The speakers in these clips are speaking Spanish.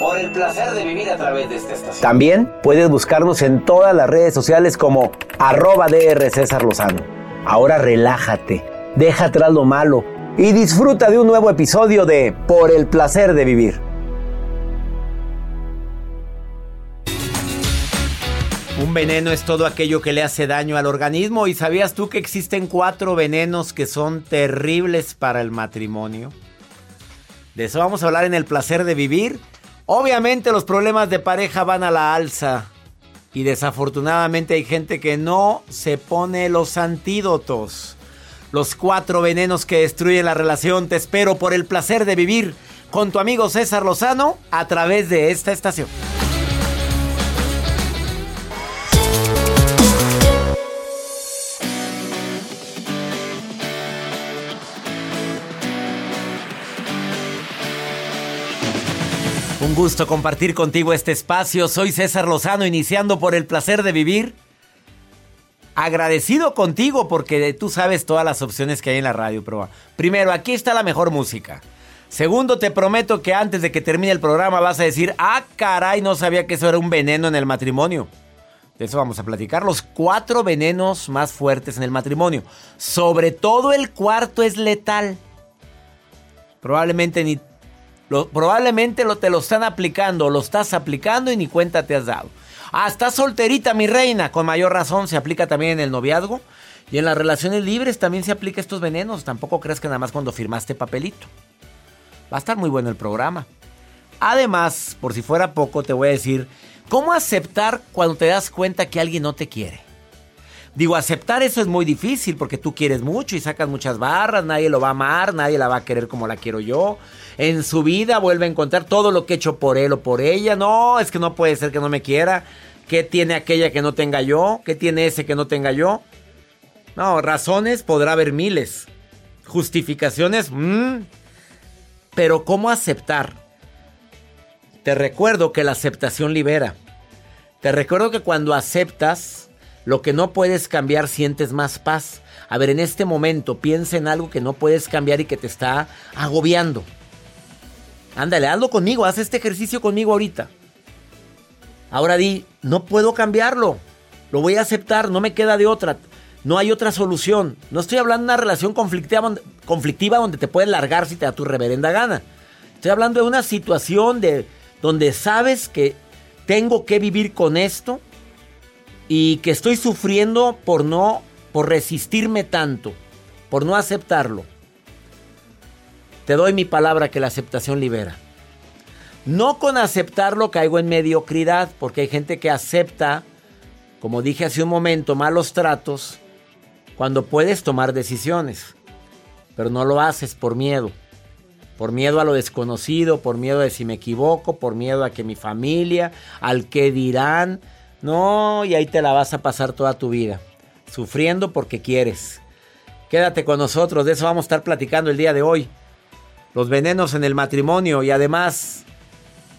Por el placer de vivir a través de esta estación. También puedes buscarnos en todas las redes sociales como arroba DR César Lozano. Ahora relájate, deja atrás lo malo y disfruta de un nuevo episodio de Por el placer de vivir. Un veneno es todo aquello que le hace daño al organismo y ¿sabías tú que existen cuatro venenos que son terribles para el matrimonio? De eso vamos a hablar en el placer de vivir. Obviamente los problemas de pareja van a la alza y desafortunadamente hay gente que no se pone los antídotos. Los cuatro venenos que destruyen la relación. Te espero por el placer de vivir con tu amigo César Lozano a través de esta estación. Gusto compartir contigo este espacio. Soy César Lozano, iniciando por el placer de vivir. Agradecido contigo porque tú sabes todas las opciones que hay en la radio. Pero primero, aquí está la mejor música. Segundo, te prometo que antes de que termine el programa vas a decir, ah, caray, no sabía que eso era un veneno en el matrimonio. De eso vamos a platicar. Los cuatro venenos más fuertes en el matrimonio. Sobre todo el cuarto es letal. Probablemente ni probablemente lo, te lo están aplicando, lo estás aplicando y ni cuenta te has dado. Ah, estás solterita, mi reina. Con mayor razón se aplica también en el noviazgo. Y en las relaciones libres también se aplica estos venenos. Tampoco crees que nada más cuando firmaste papelito. Va a estar muy bueno el programa. Además, por si fuera poco, te voy a decir cómo aceptar cuando te das cuenta que alguien no te quiere. Digo, aceptar eso es muy difícil porque tú quieres mucho y sacas muchas barras, nadie lo va a amar, nadie la va a querer como la quiero yo. En su vida vuelve a encontrar todo lo que he hecho por él o por ella. No, es que no puede ser que no me quiera. ¿Qué tiene aquella que no tenga yo? ¿Qué tiene ese que no tenga yo? No, razones podrá haber miles. Justificaciones, mmm. pero ¿cómo aceptar? Te recuerdo que la aceptación libera. Te recuerdo que cuando aceptas, lo que no puedes cambiar sientes más paz. A ver, en este momento piensa en algo que no puedes cambiar y que te está agobiando. Ándale, hazlo conmigo, haz este ejercicio conmigo ahorita. Ahora di, no puedo cambiarlo. Lo voy a aceptar, no me queda de otra. No hay otra solución. No estoy hablando de una relación conflictiva, conflictiva donde te puedes largar si te da tu reverenda gana. Estoy hablando de una situación de, donde sabes que tengo que vivir con esto y que estoy sufriendo por no, por resistirme tanto, por no aceptarlo. Te doy mi palabra que la aceptación libera. No con aceptarlo caigo en mediocridad, porque hay gente que acepta, como dije hace un momento, malos tratos cuando puedes tomar decisiones, pero no lo haces por miedo. Por miedo a lo desconocido, por miedo de si me equivoco, por miedo a que mi familia, al que dirán, no, y ahí te la vas a pasar toda tu vida, sufriendo porque quieres. Quédate con nosotros, de eso vamos a estar platicando el día de hoy. Los venenos en el matrimonio y además,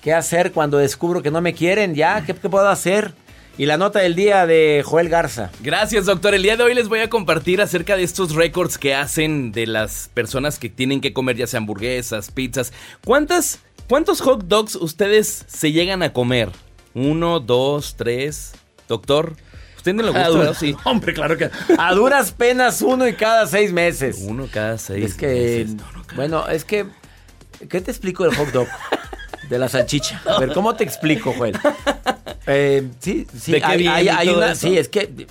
¿qué hacer cuando descubro que no me quieren? Ya, ¿qué, puedo hacer? Y la nota del día de Joel Garza. Gracias, doctor. El día de hoy les voy a compartir acerca de estos récords que hacen de las personas que tienen que comer ya sea hamburguesas, pizzas. ¿Cuántas, ¿Cuántos hot dogs ustedes se llegan a comer? ¿Uno, dos, tres? Doctor, ¿usted no le gusta? ¿verdad? Sí. Hombre, claro que. A duras penas uno y cada seis meses. Uno cada seis Es que. meses. No, no, cada- bueno, es que. ¿Qué te explico del hot dog? De la salchicha. A ver, ¿cómo te explico, Joel? Eh, sí, sí, ¿De qué hay, una, sí, es que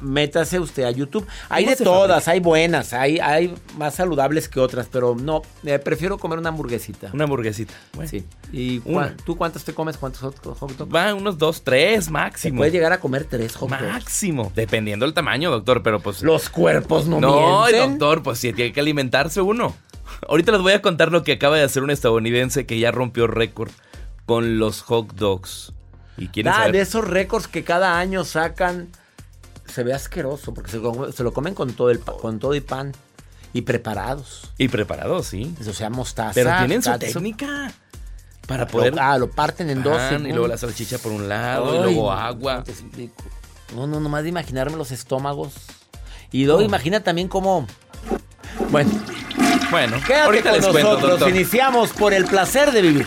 métase usted a YouTube. Hay ¿Cómo de todas, hay buenas, hay, hay más saludables que otras, pero no, eh, prefiero comer una hamburguesita. Una hamburguesita. Bueno, Sí. ¿Y Una. tú cuántos te comes? ¿Cuántos hot, hot dogs? Va unos dos, tres máximo. puede llegar a comer tres hot dogs. Máximo. Dependiendo del tamaño, doctor, pero pues. Los cuerpos no, No, mienten. doctor, pues sí, tiene que alimentarse uno. Ahorita les voy a contar lo que acaba de hacer un estadounidense que ya rompió récord con los hot dogs. ¿Y Ah, saber? de esos récords que cada año sacan, se ve asqueroso porque se, lo- se lo comen con todo el con todo y pan y preparados. Y preparados, sí. O sea, mostaza. Pero tienen su técnica para Lo- poder... ah, lo parten en dos. y luego la salchicha por un lado, Ay, y luego agua. no. No, no, nomás de imaginarme los estómagos. Y luego imagina también cómo. Bueno, Bueno, quédate ahorita con les cuento, nosotros. doctor. Iniciamos por el placer de vivir.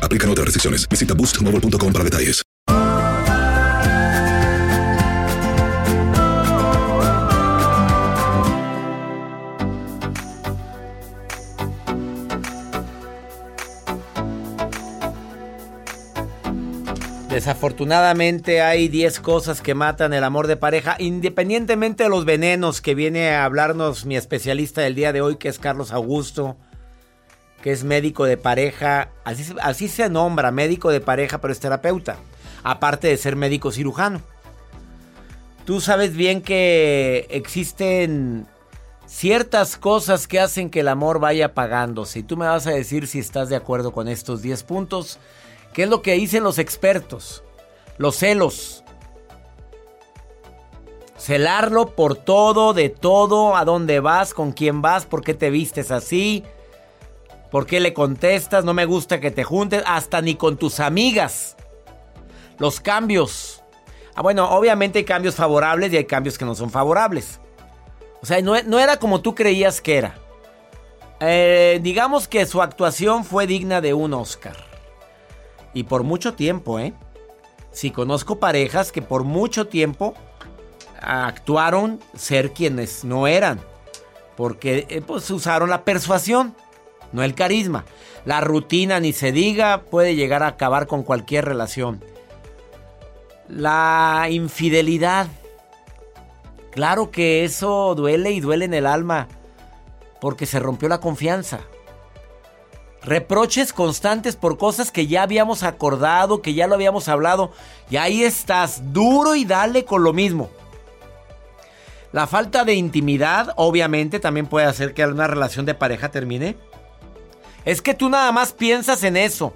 Aplican otras restricciones. Visita boostmobile.com para detalles. Desafortunadamente hay 10 cosas que matan el amor de pareja, independientemente de los venenos que viene a hablarnos mi especialista del día de hoy, que es Carlos Augusto, que es médico de pareja, así, así se nombra, médico de pareja, pero es terapeuta, aparte de ser médico cirujano. Tú sabes bien que existen ciertas cosas que hacen que el amor vaya apagándose. Y tú me vas a decir si estás de acuerdo con estos 10 puntos. ¿Qué es lo que dicen los expertos? Los celos. Celarlo por todo, de todo, a dónde vas, con quién vas, por qué te vistes así, por qué le contestas, no me gusta que te juntes, hasta ni con tus amigas. Los cambios. Ah, bueno, obviamente hay cambios favorables y hay cambios que no son favorables. O sea, no, era como tú creías que era. Eh, digamos que su actuación fue digna de un Oscar. Y por mucho tiempo, ¿eh? Sí, conozco parejas que por mucho tiempo actuaron ser quienes no eran. Porque eh, pues usaron la persuasión. No el carisma. La rutina, ni se diga, puede llegar a acabar con cualquier relación. La infidelidad. Claro que eso duele y duele en el alma porque se rompió la confianza. Reproches constantes por cosas que ya habíamos acordado, que ya lo habíamos hablado. Y ahí estás, duro y dale con lo mismo. La falta de intimidad, obviamente, también puede hacer que una relación de pareja termine. Es que tú nada más piensas en eso.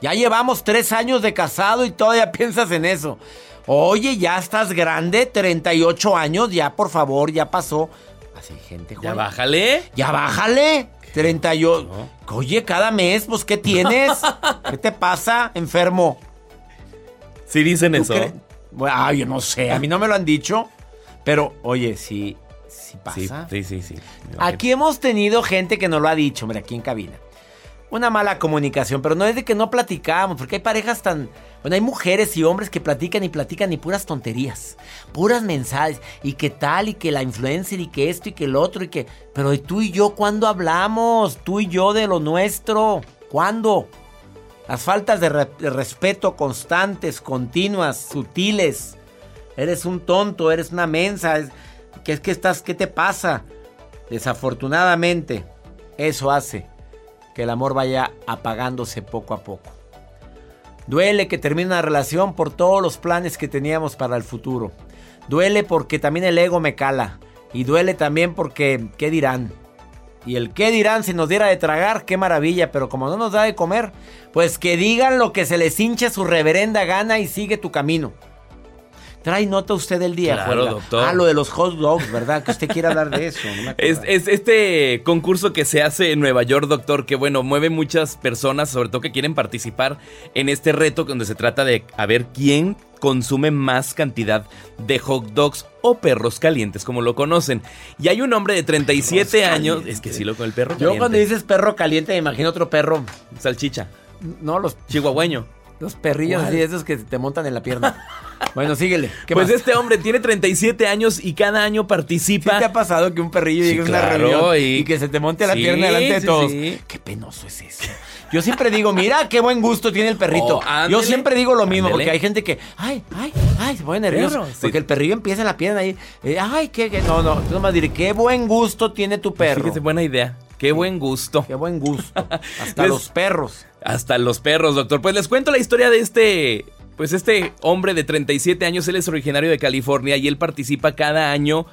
Ya llevamos tres años de casado y todavía piensas en eso. Oye, ya estás grande, 38 años, ya por favor, ya pasó. Así, gente, Ya bájale. Ya bájale. 38. Oye, cada mes, pues, ¿qué tienes? ¿Qué te pasa, enfermo? Sí dicen ¿Tú eso. ay, yo no sé, a mí no me lo han dicho. Pero, oye, sí, sí Sí, pasa. sí, sí, sí. Aquí hemos tenido gente que nos lo ha dicho, hombre, aquí en cabina. Una mala comunicación, pero no es de que no platicamos, porque hay parejas tan... Bueno, hay mujeres y hombres que platican y platican y puras tonterías, puras mensajes, y que tal, y que la influencer, y que esto, y que el otro, y que... Pero ¿y tú y yo cuándo hablamos? Tú y yo de lo nuestro. ¿Cuándo? Las faltas de, re- de respeto constantes, continuas, sutiles. Eres un tonto, eres una mensa. es- ¿Qué es que estás? ¿Qué te pasa? Desafortunadamente, eso hace que el amor vaya apagándose poco a poco. Duele que termine una relación por todos los planes que teníamos para el futuro. Duele porque también el ego me cala. Y duele también porque, ¿qué dirán? Y el qué dirán si nos diera de tragar, qué maravilla, pero como no nos da de comer, pues que digan lo que se les hinche su reverenda gana y sigue tu camino. Trae nota usted del día, Claro, doctor. Ah, lo de los hot dogs, ¿verdad? Que usted quiere hablar de eso. no Es, es este concurso que se hace en Nueva York, doctor, que bueno, mueve muchas personas, sobre todo que quieren participar en este reto donde se trata de a ver quién consume más cantidad de hot dogs o perros calientes, como lo conocen. Y hay un hombre de 37 años, es que sí, lo con el perro Yo caliente. cuando dices perro caliente me imagino otro perro. Salchicha, No, los, chihuahueño. Los perrillos ¿Cuál? así, esos que te montan en la pierna. bueno, síguele. ¿Qué Pues más? este hombre tiene 37 años y cada año ¿Sí participa. te ha pasado que un perrillo Sí, llegue a una reunión y- y... que se te monte a la Sí, pierna delante de sí, todos? sí. Qué penoso es eso. Yo siempre digo, mira qué buen gusto tiene el perrito. Oh, ándele, Yo siempre digo lo mismo, ándele. porque hay gente que, ay, ay, ay, se pone nervioso. Perro, sí. Porque el perrillo empieza en la pierna ahí. eh, ay, qué, qué- no, no. Tú nomás diré, qué buen gusto tiene tu perro. Fíjese, buena idea. Qué buen gusto. Qué buen gusto. Hasta Les- los perros. Hasta los perros, doctor. Pues les cuento la historia de este. Pues este hombre de 37 años, él es originario de California y él participa cada año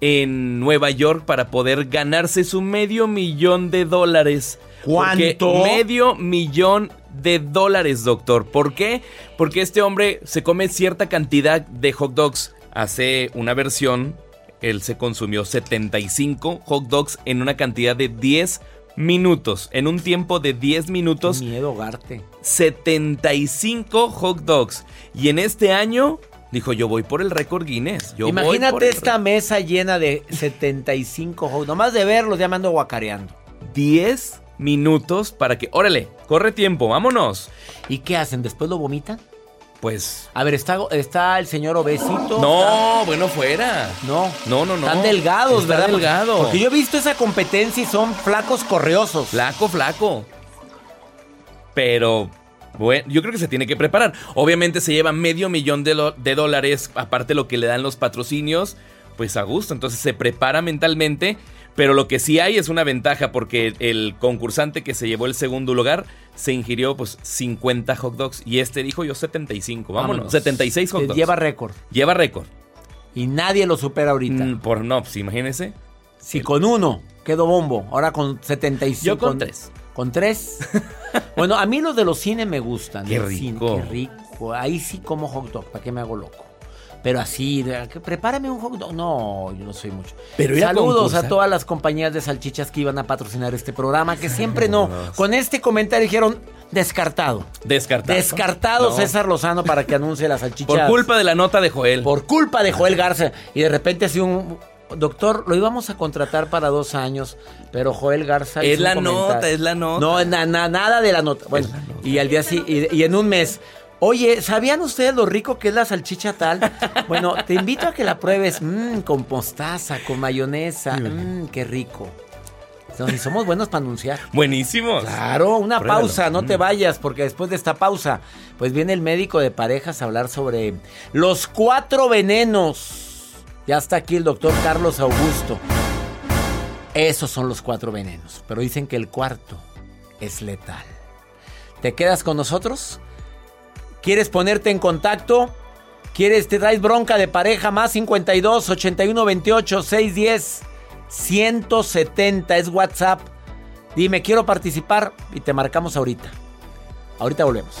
en Nueva York para poder ganarse su medio millón de dólares. Porque ¿Cuánto? medio millón de dólares, doctor. ¿Por qué? Porque este hombre se come cierta cantidad de hot dogs. Hace una versión, él se consumió 75 hot dogs en una cantidad de 10 minutos. En un tiempo de 10 minutos, Qué miedo, Garte. 75 hot dogs. Y en este año, dijo, yo voy por el récord Guinness. Yo voy por Imagínate esta mesa llena de 75 hot Nomás de verlos ya me ando guacareando. 10 minutos para que, órale, corre tiempo, vámonos. ¿Y qué hacen? ¿Después lo vomitan? Pues, A ver, está, está el señor obesito. no, bueno, fuera. No. No, no, no. Están delgados, Está ¿verdad? delgado. Porque yo he visto esa competencia y son flacos correosos. Flaco, flaco. Pero, bueno, yo creo que se tiene que preparar. Obviamente se lleva medio millón de, de dólares, aparte lo que le dan los patrocinios, pues a gusto. Entonces se prepara mentalmente. Pero lo que sí hay es una ventaja porque el concursante que se llevó el segundo lugar se ingirió pues 50 hot dogs y este dijo yo 75, vámonos, Vámonos. 76 hot dogs. Lleva récord. Lleva récord. Y nadie lo supera ahorita. Mm, por no, pues imagínese. Si con uno quedó bombo, ahora con 75. Yo con tres. ¿Con tres? bueno, a mí los de los cines me gustan. Qué cine, rico. qué rico. Ahí sí como hot dog, ¿para qué me hago loco? Pero así, prepárame un hot dog. No, yo no soy mucho. Pero a Saludos a todas las compañías de salchichas que iban a patrocinar este programa, que siempre no. Con este comentario dijeron descartado. Descartado. Descartado No. César Lozano para que anuncie las salchichas. Por culpa de la nota de Joel. Por culpa de Joel Garza. Y de repente así un... Doctor, lo íbamos a contratar para dos años, pero Joel Garza... Es la comentario. nota, es la nota. No, na- na- nada de la nota. Bueno, la nota. y al día sí, y, y en un mes... Oye, ¿sabían ustedes lo rico que es la salchicha tal? Bueno, te invito a que la pruebes. Mmm, con mostaza, con mayonesa. Mmm, qué rico. Si somos buenos para anunciar. Buenísimos. Claro, una Pruébalo. pausa, no te Mm. vayas, porque después de esta pausa, pues viene el médico de parejas a hablar sobre los cuatro venenos. Ya está aquí el doctor Carlos Augusto. Esos son los cuatro venenos, pero dicen que el cuarto es letal. ¿Te quedas con nosotros? ¿Quieres ponerte en contacto? ¿Quieres, te traes bronca de pareja más 52 81 28 610 170 es WhatsApp? Dime, quiero participar y te marcamos ahorita. Ahorita volvemos.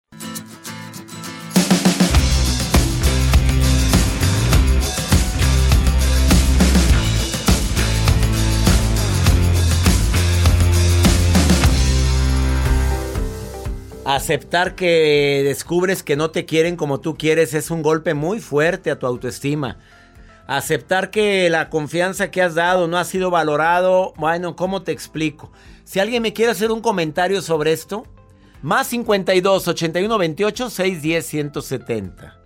Aceptar que descubres que no te quieren como tú quieres es un golpe muy fuerte a tu autoestima. Aceptar que la confianza que has dado no ha sido valorado, bueno, ¿cómo te explico? Si alguien me quiere hacer un comentario sobre esto, más 52 81 28 610 170.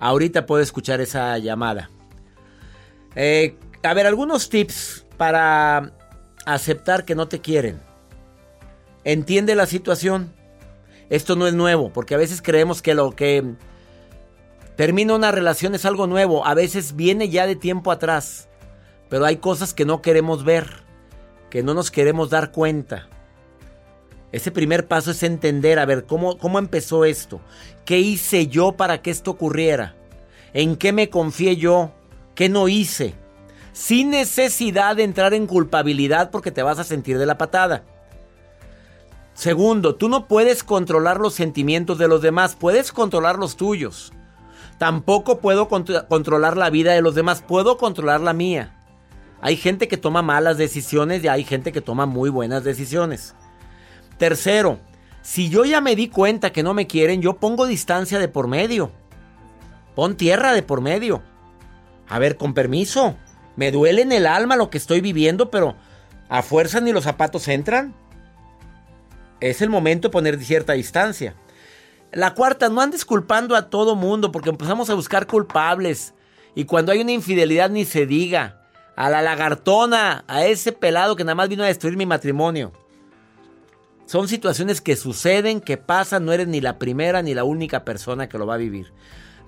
Ahorita puedo escuchar esa llamada. Eh, a ver, algunos tips para aceptar que no te quieren. Entiende la situación. Esto no es nuevo, porque a veces creemos que lo que termina una relación es algo nuevo. A veces viene ya de tiempo atrás. Pero hay cosas que no queremos ver, que no nos queremos dar cuenta. Ese primer paso es entender, a ver, ¿cómo, cómo empezó esto? ¿Qué hice yo para que esto ocurriera? ¿En qué me confié yo? ¿Qué no hice? Sin necesidad de entrar en culpabilidad porque te vas a sentir de la patada. Segundo, tú no puedes controlar los sentimientos de los demás, puedes controlar los tuyos. Tampoco puedo contro- controlar la vida de los demás, puedo controlar la mía. Hay gente que toma malas decisiones y hay gente que toma muy buenas decisiones. Tercero, si yo ya me di cuenta que no me quieren, yo pongo distancia de por medio. Pon tierra de por medio. A ver, con permiso. Me duele en el alma lo que estoy viviendo, pero a fuerza ni los zapatos entran. Es el momento de poner cierta distancia. La cuarta, no andes culpando a todo mundo porque empezamos a buscar culpables. Y cuando hay una infidelidad ni se diga. A la lagartona, a ese pelado que nada más vino a destruir mi matrimonio. Son situaciones que suceden, que pasan, no eres ni la primera ni la única persona que lo va a vivir.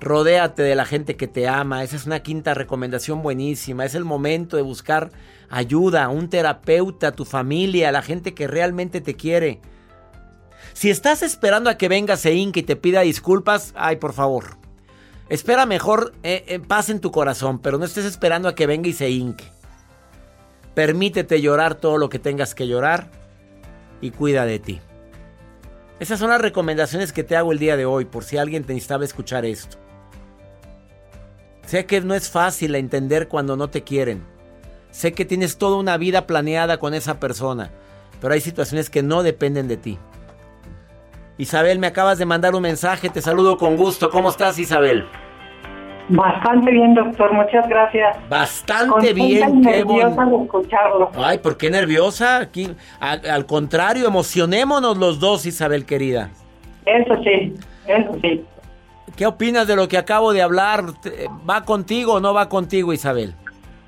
Rodéate de la gente que te ama, esa es una quinta recomendación buenísima. Es el momento de buscar ayuda, un terapeuta, tu familia, la gente que realmente te quiere. Si estás esperando a que venga se hinque y te pida disculpas, ay, por favor. Espera mejor eh, eh, paz en tu corazón, pero no estés esperando a que venga y se hinque. Permítete llorar todo lo que tengas que llorar y cuida de ti. Esas son las recomendaciones que te hago el día de hoy, por si alguien te necesitaba escuchar esto. Sé que no es fácil entender cuando no te quieren. Sé que tienes toda una vida planeada con esa persona, pero hay situaciones que no dependen de ti. Isabel, me acabas de mandar un mensaje, te saludo con gusto. ¿Cómo estás, Isabel? Bastante bien, doctor, muchas gracias. Bastante bien, qué bueno. escucharlo. Ay, ¿por qué nerviosa? Aquí, al, contrario, emocionémonos los dos, Isabel querida. Eso sí, eso sí. ¿Qué opinas de lo que acabo de hablar? ¿Va contigo o no va contigo, Isabel?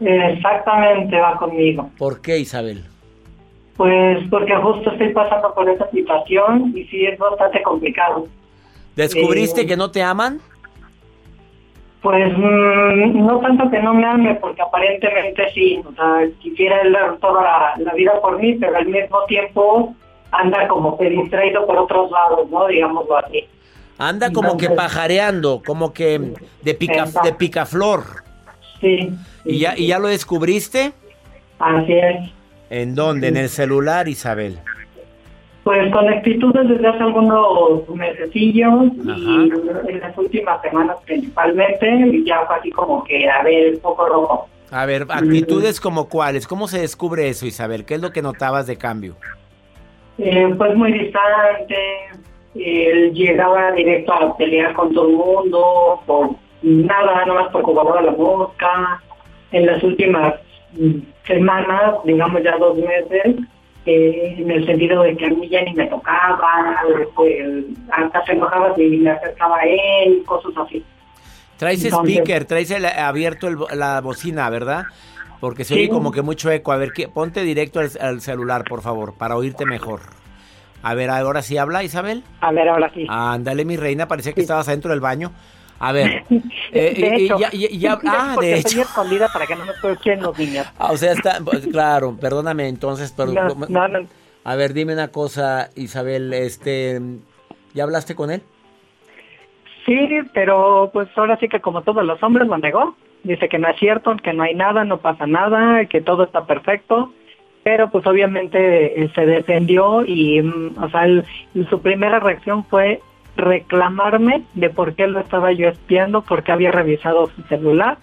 Exactamente, va conmigo. ¿Por qué, Isabel? Pues porque justo estoy pasando por esa situación y sí es bastante complicado. ¿Descubriste eh, que no te aman? Pues mm, no tanto que no me ame, porque aparentemente sí, o sea, quisiera él dar toda la, vida por mí, pero al mismo tiempo anda como que distraído por otros lados, ¿no? Digámoslo así. Anda como que pajareando, como que de, pica, de picaflor. Sí. ¿Y ya, ¿Y ya lo descubriste? Así es. ¿En dónde? ¿En el celular, Isabel? Pues con actitudes desde hace algunos mesecillos y en las últimas semanas principalmente, ya fue así como que a ver un poco rojo. A ver, actitudes como cuáles, ¿cómo se descubre eso, Isabel? ¿Qué es lo que notabas de cambio? Eh, pues muy distante, él llegaba directo a pelear con todo el mundo, por nada, nada más por jugar a la mosca. En las últimas mm, semanas, digamos ya dos meses, eh, en el sentido de que a mí ya ni me tocaba, pues hasta se enojaba si me acercaba a él, cosas así. Traes speaker, traes el, abierto la bocina, ¿verdad? Porque se oye como que mucho eco. A ver, ponte directo al, celular, por favor, para oírte mejor. A ver, ahora sí habla, Isabel. A ver, ahora sí. Ándale, mi reina, parecía que estabas adentro del baño. A ver. Eh, de hecho, ya, ya, ah, de hecho. Estoy escondida para que no me escuchen los niños. Ah, o sea, está, pues, claro, perdóname entonces, pero... No, no, A ver, dime una cosa, Isabel, este, ¿ya hablaste con él? Sí, pero pues ahora sí que como todos los hombres lo negó. Dice que no es cierto, que no hay nada, no pasa nada, que todo está perfecto. Pero pues obviamente eh, se defendió y, mm, o sea, su primera reacción fue reclamarme de por qué lo estaba yo espiando, por qué había revisado su celular.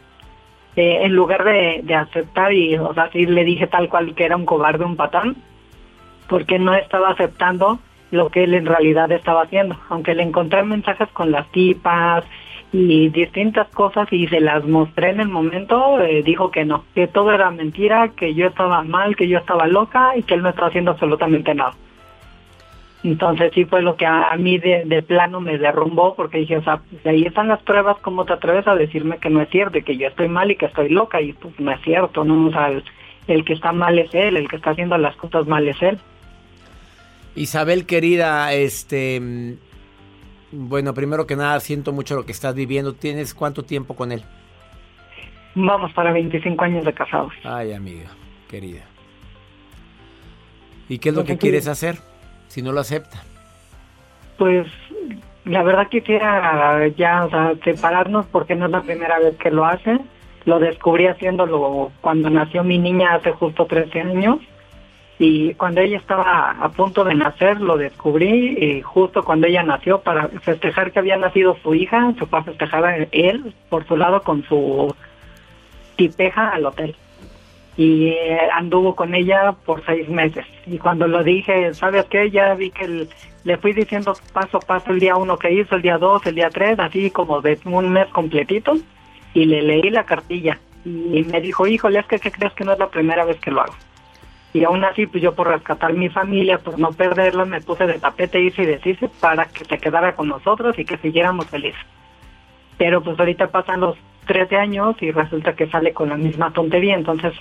Eh, en lugar de, aceptar y, o sea, sí le dije tal cual que era un cobarde, un patán, porque no estaba aceptando lo que él en realidad estaba haciendo. Aunque le encontré mensajes con las tipas y distintas cosas y se las mostré en el momento, eh, dijo que no, que todo era mentira, que yo estaba mal, que yo estaba loca y que él no estaba haciendo absolutamente nada. Entonces sí fue lo que a, mí de, plano me derrumbó porque dije, o sea, pues ahí están las pruebas, ¿cómo te atreves a decirme que no es cierto, que yo estoy mal y que estoy loca? Y pues no es cierto, ¿no? O sea, el, que está mal es él, el que está haciendo las cosas mal es él. Isabel querida, este, bueno, primero que nada siento mucho lo que estás viviendo. ¿Tienes cuánto tiempo con él? Vamos para 25 años de casados. Ay, amiga, querida. ¿Y qué es lo que quieres hacer? Si no lo acepta? Pues la verdad quisiera ya o sea, separarnos porque no es la primera vez que lo hace. Lo descubrí haciéndolo cuando nació mi niña hace justo 13 años. Y cuando ella estaba a punto de nacer, lo descubrí y justo cuando ella nació, para festejar que había nacido su hija, se fue a festejar él por su lado con su tipeja al hotel y anduvo con ella por seis meses. Y cuando lo dije, ¿sabes qué? Ya vi que le fui diciendo paso a paso el día uno que hizo, el día dos, el día tres, así como de un mes completito, y le leí la cartilla. Y me dijo, híjole, es que ¿qué crees que no es la primera vez que lo hago? Y aún así, pues yo por rescatar mi familia, por no perderla, me puse de tapete, hice y deshice para que se quedara con nosotros y que siguiéramos felices. Pero pues ahorita pasan los 13 años y resulta que sale con la misma tontería, entonces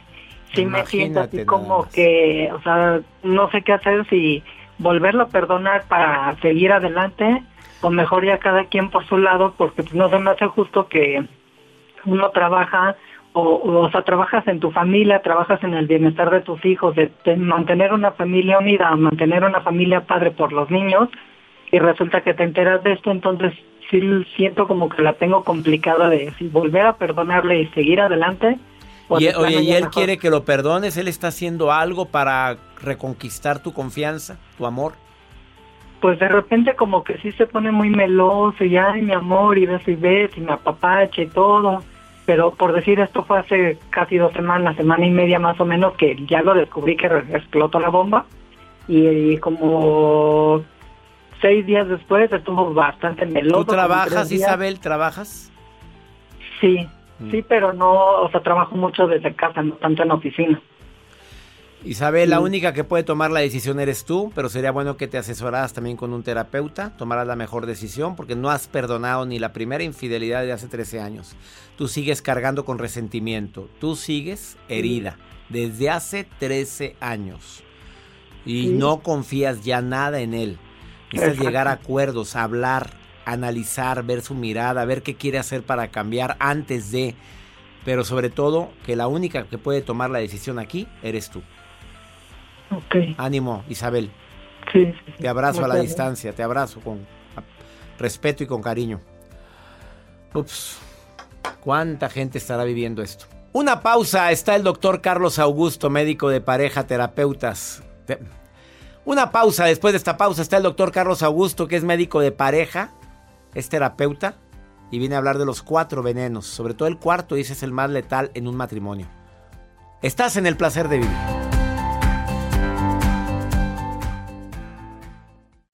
sí me siento así como que, o sea, no sé qué hacer si volverlo a perdonar para seguir adelante o mejor ya cada quien por su lado porque pues, no se me hace justo que uno trabaja o, o, sea, trabajas en tu familia, trabajas en el bienestar de tus hijos, de, mantener una familia unida, mantener una familia padre por los niños y resulta que te enteras de esto, entonces sí siento como que la tengo complicada de si volver a perdonarle y seguir adelante. Y, oye, ¿y él quiere que lo perdones? ¿Él está haciendo algo para reconquistar tu confianza, tu amor? Pues de repente como que sí se pone muy meloso y ay mi amor y ves y ves y me apapache y todo. Pero por decir esto fue hace casi dos semanas, semana y media más o menos que ya lo descubrí que explotó la bomba. Y, como seis días después estuvo bastante meloso. ¿Tú trabajas, Isabel? ¿Trabajas? Sí. Sí, pero no, o sea, trabajo mucho desde casa, no tanto en oficina. Isabel, la única que puede tomar la decisión eres tú, pero sería bueno que te asesoraras también con un terapeuta, tomaras la mejor decisión, porque no has perdonado ni la primera infidelidad de hace 13 años. Tú sigues cargando con resentimiento, tú sigues herida desde hace 13 años y no confías ya nada en él. Necesitas llegar a acuerdos, hablar, analizar, ver su mirada, ver qué quiere hacer para cambiar antes de... Pero sobre todo, que la única que puede tomar la decisión aquí eres tú. Ok. Ánimo, Isabel. Sí, Te abrazo a la distancia, te abrazo con respeto y con cariño. Ups, ¿cuánta gente estará viviendo esto? Una pausa, está el doctor Carlos Augusto, médico de pareja, terapeutas. Una pausa, después de esta pausa está el doctor Carlos Augusto, que es médico de pareja, es terapeuta y viene a hablar de los cuatro venenos, sobre todo el cuarto, dice es el más letal en un matrimonio. Estás en el placer de vivir.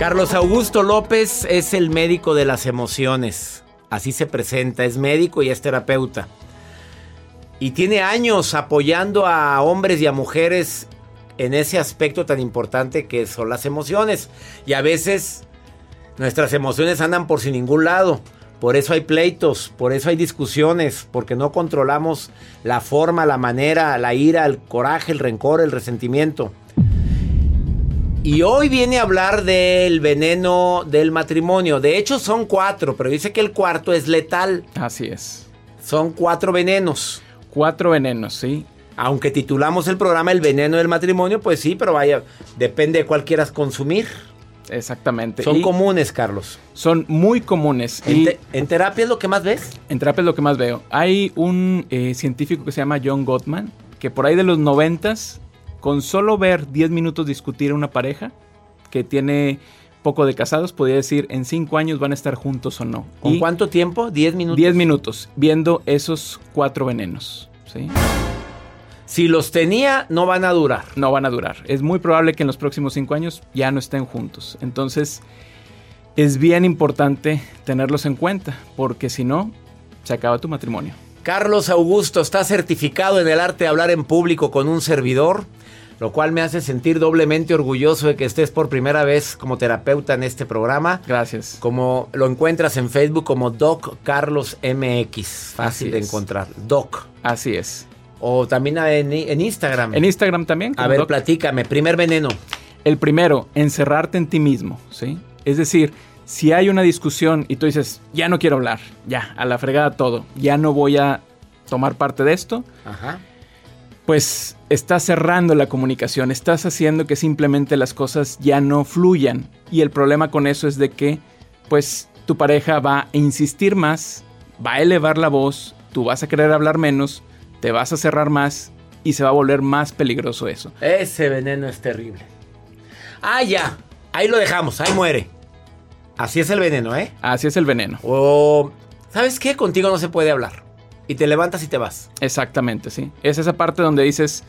Carlos Augusto López es el médico de las emociones. Así se presenta, es médico y es terapeuta. Y tiene años apoyando a hombres y a mujeres en ese aspecto tan importante que son las emociones. Y a veces nuestras emociones andan por sin ningún lado. Por eso hay pleitos, por eso hay discusiones, porque no controlamos la forma, la manera, la ira, el coraje, el rencor, el resentimiento. Y hoy viene a hablar del veneno del matrimonio. De hecho son cuatro, pero dice que el cuarto es letal. Así es. Son cuatro venenos. Cuatro venenos, sí. Aunque titulamos el programa El veneno del matrimonio, pues sí, pero vaya, depende de cuál quieras consumir. Exactamente. Son comunes, Carlos. Son muy comunes. ¿En, terapia es lo que más ves? En terapia es lo que más veo. Hay un eh, científico que se llama John Gottman, que por ahí de los noventas con solo ver 10 minutos discutir a una pareja que tiene poco de casados, podría decir en 5 años van a estar juntos o no. ¿Con cuánto tiempo? 10 minutos. 10 minutos, viendo esos cuatro venenos. Si los tenía, no van a durar. No van a durar. Es muy probable que en los próximos 5 años ya no estén juntos. Entonces, es bien importante tenerlos en cuenta, porque si no, se acaba tu matrimonio. Carlos Augusto está certificado en el arte de hablar en público con un servidor, lo cual me hace sentir doblemente orgulloso de que estés por primera vez como terapeuta en este programa. Gracias. Como lo encuentras en Facebook como Doc Carlos MX, fácil Así de es. encontrar. Doc. Así es. O también en, en Instagram. En Instagram también. A ver, Doc. platícame. Primer veneno. El primero, encerrarte en ti mismo, ¿sí? Es decir, si hay una discusión y tú dices, ya no quiero hablar, ya, a la fregada todo, ya no voy a tomar parte de esto, Ajá. pues estás cerrando la comunicación, estás haciendo que simplemente las cosas ya no fluyan. Y el problema con eso es de que, pues, tu pareja va a insistir más, va a elevar la voz, tú vas a querer hablar menos, te vas a cerrar más y se va a volver más peligroso eso. Ese veneno es terrible. Ah, ya. Ahí lo dejamos. Ahí muere. Así es el veneno, ¿eh? Así es el veneno. O, ¿sabes qué? Contigo no se puede hablar. Y te levantas y te vas. Exactamente, sí. Es esa parte donde dices,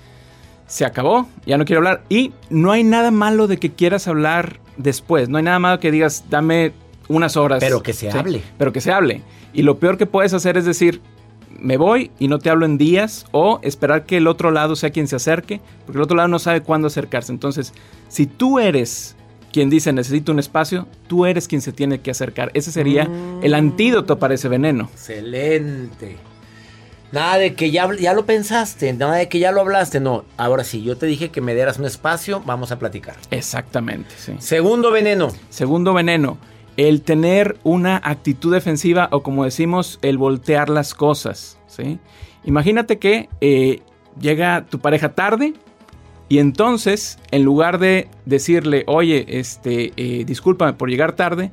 se acabó, ya no quiero hablar. Y no hay nada malo de que quieras hablar después. No hay nada malo que digas, dame unas horas. Pero que se Sí, hable. Pero que se hable. Y lo peor que puedes hacer es decir, me voy y no te hablo en días o esperar que el otro lado sea quien se acerque, porque el otro lado no sabe cuándo acercarse. Entonces, si tú eres quien dice necesito un espacio, tú eres quien se tiene que acercar. Ese sería Mm. el antídoto para ese veneno. Excelente. Nada de que ya, ya lo pensaste, nada de que ya lo hablaste. No, ahora sí, yo te dije que me dieras un espacio, vamos a platicar. Exactamente, sí. Segundo veneno. Segundo veneno, el tener una actitud defensiva o como decimos, el voltear las cosas, ¿sí? Imagínate que eh, llega tu pareja tarde y entonces, en lugar de decirle, oye, este, eh, discúlpame por llegar tarde,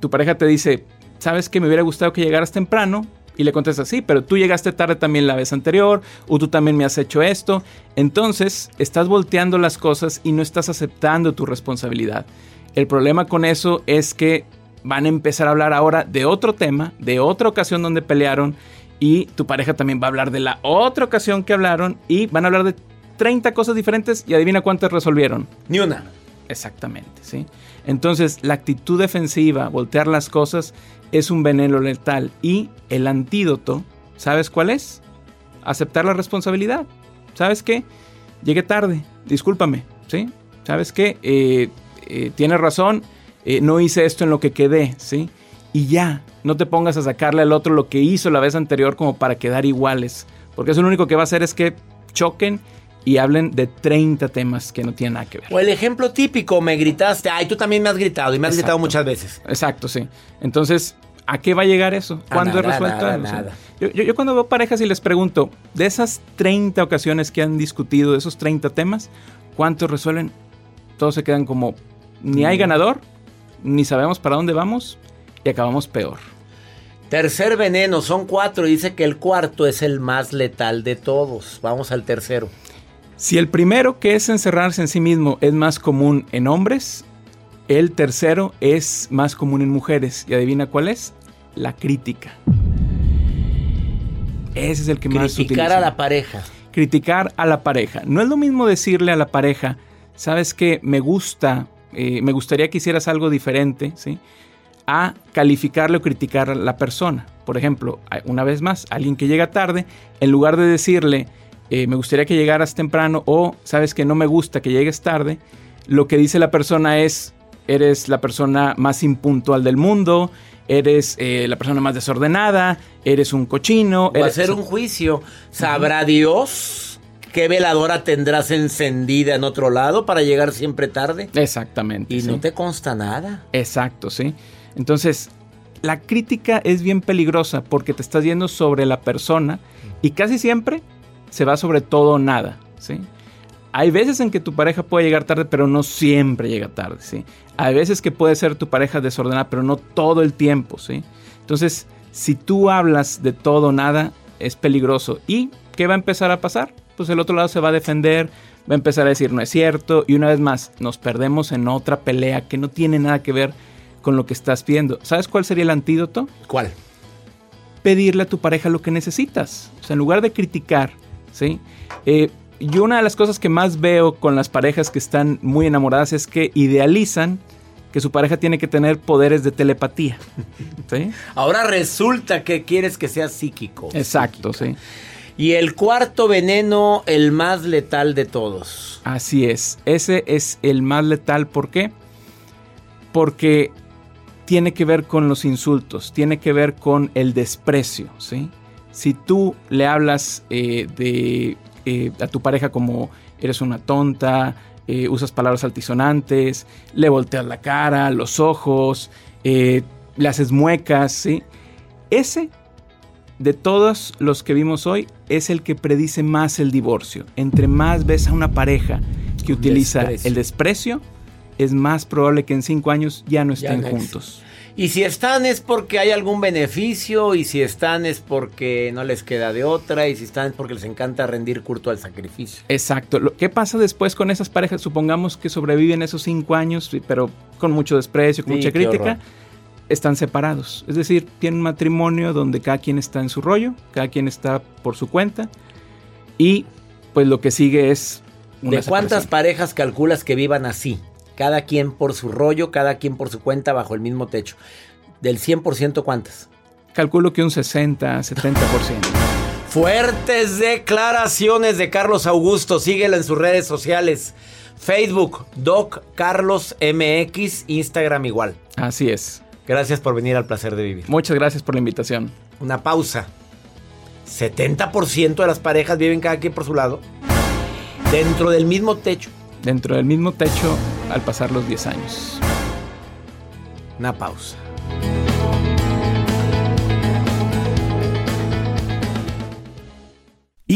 tu pareja te dice, ¿sabes que me hubiera gustado que llegaras temprano? Y le contestas, sí, pero tú llegaste tarde también la vez anterior, o tú también me has hecho esto. Entonces, estás volteando las cosas y no estás aceptando tu responsabilidad. El problema con eso es que van a empezar a hablar ahora de otro tema, de otra ocasión donde pelearon, y tu pareja también va a hablar de la otra ocasión que hablaron, y van a hablar de 30 cosas diferentes, y adivina cuántas resolvieron. Ni una. Exactamente, ¿sí? Entonces, la actitud defensiva, voltear las cosas, es un veneno letal. Y el antídoto, ¿sabes cuál es? Aceptar la responsabilidad. ¿Sabes qué? Llegué tarde, discúlpame, ¿sí? ¿Sabes qué? Eh, eh, tienes razón, eh, no hice esto en lo que quedé, ¿sí? Y ya, no te pongas a sacarle al otro lo que hizo la vez anterior como para quedar iguales. Porque eso lo único que va a hacer es que choquen y hablen de 30 temas que no tienen nada que ver. O el ejemplo típico, me gritaste, ay, tú también me has gritado y me has Exacto. gritado muchas veces. Exacto, sí. Entonces, ¿a qué va a llegar eso? A ¿Cuándo nada, es resuelto? nada, nada. Yo, yo- yo cuando veo parejas y les pregunto, de esas 30 ocasiones que han discutido, de esos 30 temas, ¿cuántos resuelven? Todos se quedan como, ni Mm. hay ganador, ni sabemos para dónde vamos y acabamos peor. Tercer veneno, son cuatro. y Dice que el cuarto es el más letal de todos. Vamos al tercero. Si el primero, que es encerrarse en sí mismo, es más común en hombres, el tercero es más común en mujeres. ¿Y adivina cuál es? La crítica. Ese es el que más se Criticar a la pareja. criticar a la pareja. No es lo mismo decirle a la pareja, sabes que me gusta, eh, me gustaría que hicieras algo diferente, ¿sí? A calificarle o criticar a la persona. Por ejemplo, una vez más, alguien que llega tarde, en lugar de decirle, eh, me gustaría que llegaras temprano o sabes que no me gusta que llegues tarde, lo que dice la persona es, eres la persona más impuntual del mundo, eres eh, la persona más desordenada, eres un cochino. Eres- hacer un juicio. ¿Sabrá Dios qué veladora tendrás encendida en otro lado para llegar siempre tarde? Exactamente. Y sí. no te consta nada. Exacto, sí. Entonces, la crítica es bien peligrosa porque te estás yendo sobre la persona y casi siempre se va sobre todo o nada, ¿sí? Hay veces en que tu pareja puede llegar tarde, pero no siempre llega tarde, ¿sí? Hay veces que puede ser tu pareja desordenada, pero no todo el tiempo, ¿sí? Entonces, si tú hablas de todo o nada, es peligroso. ¿Y qué va a empezar a pasar? Pues el otro lado se va a defender, va a empezar a decir no es cierto y una vez más nos perdemos en otra pelea que no tiene nada que ver con lo que estás pidiendo. ¿Sabes cuál sería el antídoto? ¿Cuál? Pedirle a tu pareja lo que necesitas. O sea, en lugar de criticar, ¿sí? Eh, yo una de las cosas que más veo con las parejas que están muy enamoradas es que idealizan que su pareja tiene que tener poderes de telepatía. ¿sí? Ahora resulta que quieres que sea psíquico. Exacto, sí. Y el cuarto veneno, el más letal de todos. Así es. Ese es el más letal. ¿Por qué? Porque tiene que ver con los insultos, tiene que ver con el desprecio, ¿sí? Si tú le hablas eh, de, eh, a tu pareja como eres una tonta, eh, usas palabras altisonantes, le volteas la cara, los ojos, le haces muecas, ¿sí? Ese, de todos los que vimos hoy, es el que predice más el divorcio. Entre más ves a una pareja que utiliza Desprecio. el desprecio, es más probable que en cinco años ya no Ya estén no juntos. Y si están es porque hay algún beneficio, y si están es porque no les queda de otra, y si están es porque les encanta rendir culto al sacrificio. Exacto. ¿Qué pasa después con esas parejas? Supongamos que sobreviven esos cinco años, pero con mucho desprecio, con Sí, mucha crítica. horror. Están separados. Es decir, tienen un matrimonio donde cada quien está en su rollo, cada quien está por su cuenta. Y pues lo que sigue es... una ¿De cuántas parejas calculas que vivan así? Cada quien por su rollo, cada quien por su cuenta, bajo el mismo techo. Del 100%, ¿cuántas? Calculo que un 60, 70%. Fuertes declaraciones de Carlos Augusto. Síguelo en sus redes sociales. Facebook, Doc Carlos MX, Instagram igual. Así es. Gracias por venir al placer de vivir. Muchas gracias por la invitación. Una pausa. 70% de las parejas viven cada quien por su lado. Dentro del mismo techo. Dentro del mismo techo al pasar los 10 años. Una pausa.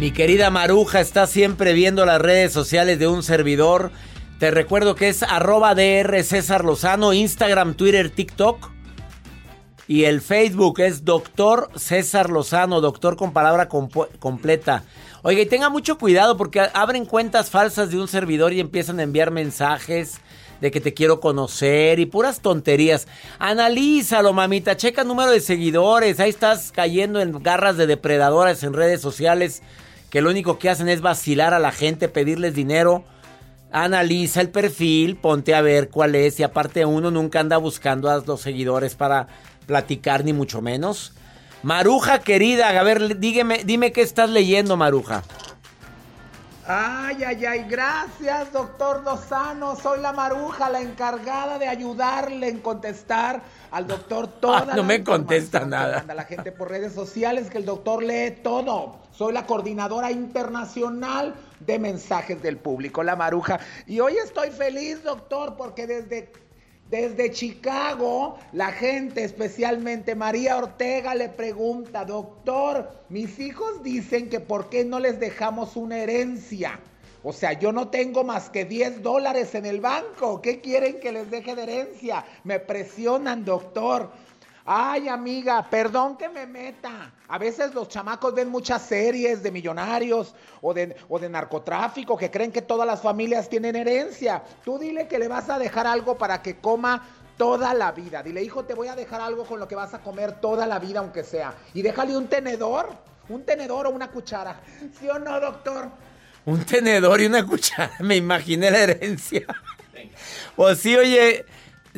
Mi querida Maruja está siempre viendo las redes sociales de un servidor. Te recuerdo que es arroba DR César Lozano, Instagram, Twitter, TikTok. Y el Facebook es Doctor César Lozano, doctor con palabra completa. Oiga, y tenga mucho cuidado porque abren cuentas falsas de un servidor y empiezan a enviar mensajes de que te quiero conocer y puras tonterías. Analízalo, mamita, checa el número de seguidores. Ahí estás cayendo en garras de depredadoras en redes sociales que lo único que hacen es vacilar a la gente, pedirles dinero. Analiza el perfil, ponte a ver cuál es. Y aparte uno nunca anda buscando a los seguidores para platicar, ni mucho menos. Maruja querida, a ver, dígame, dime qué estás leyendo, Maruja. Ay, ay, ay, gracias, doctor Lozano. Soy la maruja, la encargada de ayudarle en contestar al doctor toda Ah, no la me contesta nada. manda la gente por redes sociales que el doctor lee todo. Soy la coordinadora internacional de mensajes del público, la maruja. Y hoy estoy feliz, doctor, porque desde desde Chicago, la gente, especialmente María Ortega, le pregunta, doctor, mis hijos dicen que por qué no les dejamos una herencia. O sea, yo no tengo más que 10 dólares en el banco. ¿Qué quieren que les deje de herencia? Me presionan, doctor. Ay, amiga, perdón que me meta. A veces los chamacos ven muchas series de millonarios o de, o de narcotráfico que creen que todas las familias tienen herencia. Tú dile que le vas a dejar algo para que coma toda la vida. Dile, hijo, te voy a dejar algo con lo que vas a comer toda la vida, aunque sea. Y déjale un tenedor, un tenedor o una cuchara. ¿Sí o no, doctor? Un tenedor y una cuchara. Me imaginé la herencia. Pues sí, oye,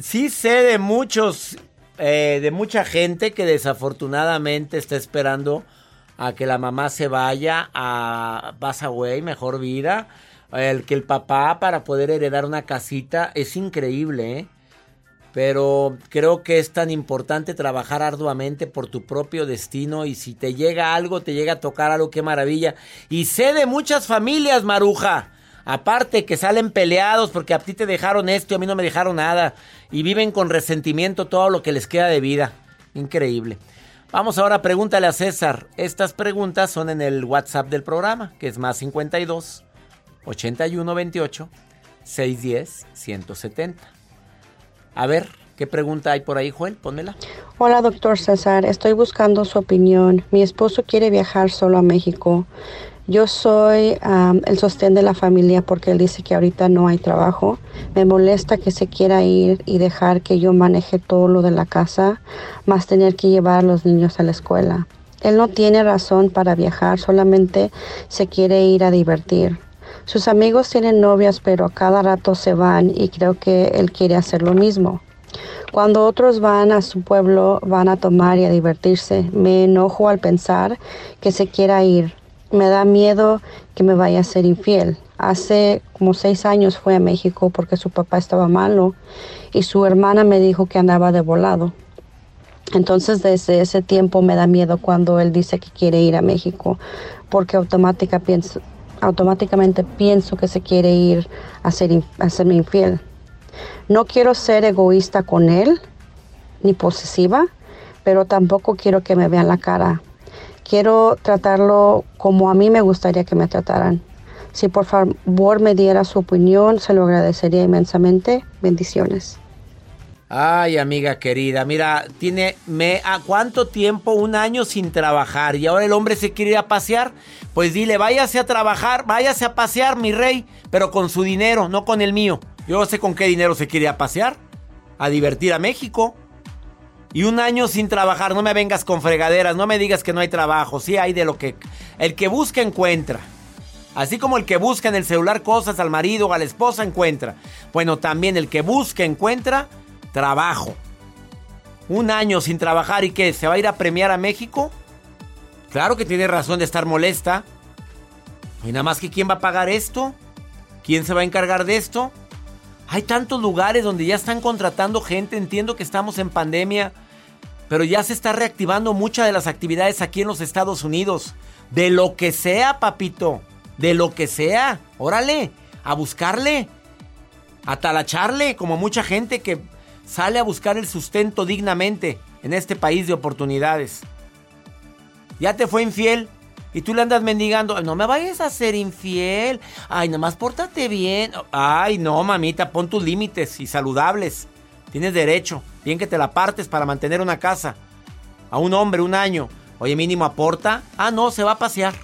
sí sé de muchos, eh, de mucha gente que desafortunadamente está esperando a que la mamá se vaya a Pass Away, mejor vida. El que el papá para poder heredar una casita es increíble, ¿eh? Pero creo que es tan importante trabajar arduamente por tu propio destino y si te llega algo, te llega a tocar algo, qué maravilla. Y sé de muchas familias, Maruja. Aparte que salen peleados porque a ti te dejaron esto y a mí no me dejaron nada. Y viven con resentimiento todo lo que les queda de vida. Increíble. Vamos ahora, pregúntale a César. Estas preguntas son en el WhatsApp del programa, que es más 52 81 28 610 170. A ver, ¿qué pregunta hay por ahí, Joel? Pónmela. Hola, doctor César. Estoy buscando su opinión. Mi esposo quiere viajar solo a México. Yo soy am, el sostén de la familia porque él dice que ahorita no hay trabajo. Me molesta que se quiera ir y dejar que yo maneje todo lo de la casa, más tener que llevar a los niños a la escuela. Él no tiene razón para viajar, solamente se quiere ir a divertir. Sus amigos tienen novias, pero a cada rato se van y creo que él quiere hacer lo mismo. Cuando otros van a su pueblo, van a tomar y a divertirse. Me enojo al pensar que se quiera ir. Me da miedo que me vaya a ser infiel. Hace como seis años fue a México porque su papá estaba malo y su hermana me dijo que andaba de volado. Entonces desde ese tiempo me da miedo cuando él dice que quiere ir a México porque automática pienso, automáticamente pienso que se quiere ir a, ser, a infiel. No quiero ser egoísta con él ni posesiva, pero tampoco quiero que me vean la cara. Quiero tratarlo como a mí me gustaría que me trataran. Si por favor me diera su opinión, se lo agradecería inmensamente. Bendiciones. Ay, amiga querida, mira, tiene me a cuánto tiempo un año sin trabajar y ahora el hombre se quiere ir a pasear, pues dile, váyase a trabajar, váyase a pasear, mi rey, pero con su dinero, no con el mío. Yo no sé con qué dinero se quiere ir a pasear, a divertir a México. Y un año sin trabajar, no me vengas con fregaderas, no me digas que no hay trabajo, sí hay de lo que el que busca encuentra. Así como el que busca en el celular cosas al marido o a la esposa encuentra. Bueno, también el que busca encuentra trabajo. Un año sin trabajar y que se va a ir a premiar a México. Claro que tiene razón de estar molesta. Y nada más que quién va a pagar esto. ¿Quién se va a encargar de esto? Hay tantos lugares donde ya están contratando gente. Entiendo que estamos en pandemia. Pero ya se está reactivando muchas de las actividades aquí en los Estados Unidos. De lo que sea, papito. De lo que sea. Órale. A buscarle. A talacharle. Como mucha gente que sale a buscar el sustento dignamente en este país de oportunidades. Ya te fue infiel. Y tú le andas mendigando, no me vayas a ser infiel. Ay, nomás pórtate bien. Ay, no, mamita, pon tus límites y saludables. Tienes derecho. Bien que te la partes para mantener una casa. A un hombre, un año. Oye, mínimo aporta. Ah, no, se va a pasear.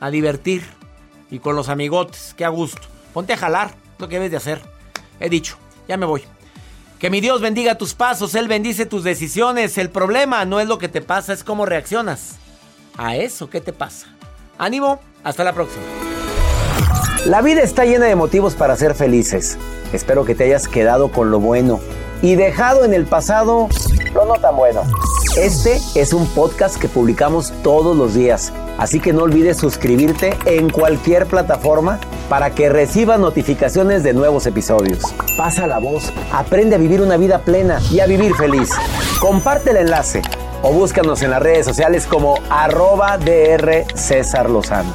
A divertir. Y con los amigotes. Qué a gusto. Ponte a jalar. Lo que debes de hacer. He dicho. Ya me voy. Que mi Dios bendiga tus pasos. Él bendice tus decisiones. El problema no es lo que te pasa, es cómo reaccionas. A eso, ¿qué te pasa? Ánimo. Hasta la próxima. La vida está llena de motivos para ser felices. Espero que te hayas quedado con lo bueno y dejado en el pasado lo no tan bueno. Este es un podcast que publicamos todos los días, así que no olvides suscribirte en cualquier plataforma para que recibas notificaciones de nuevos episodios. Pasa la voz, aprende a vivir una vida plena y a vivir feliz. Comparte el enlace o búscanos en las redes sociales como arroba DR César Lozano.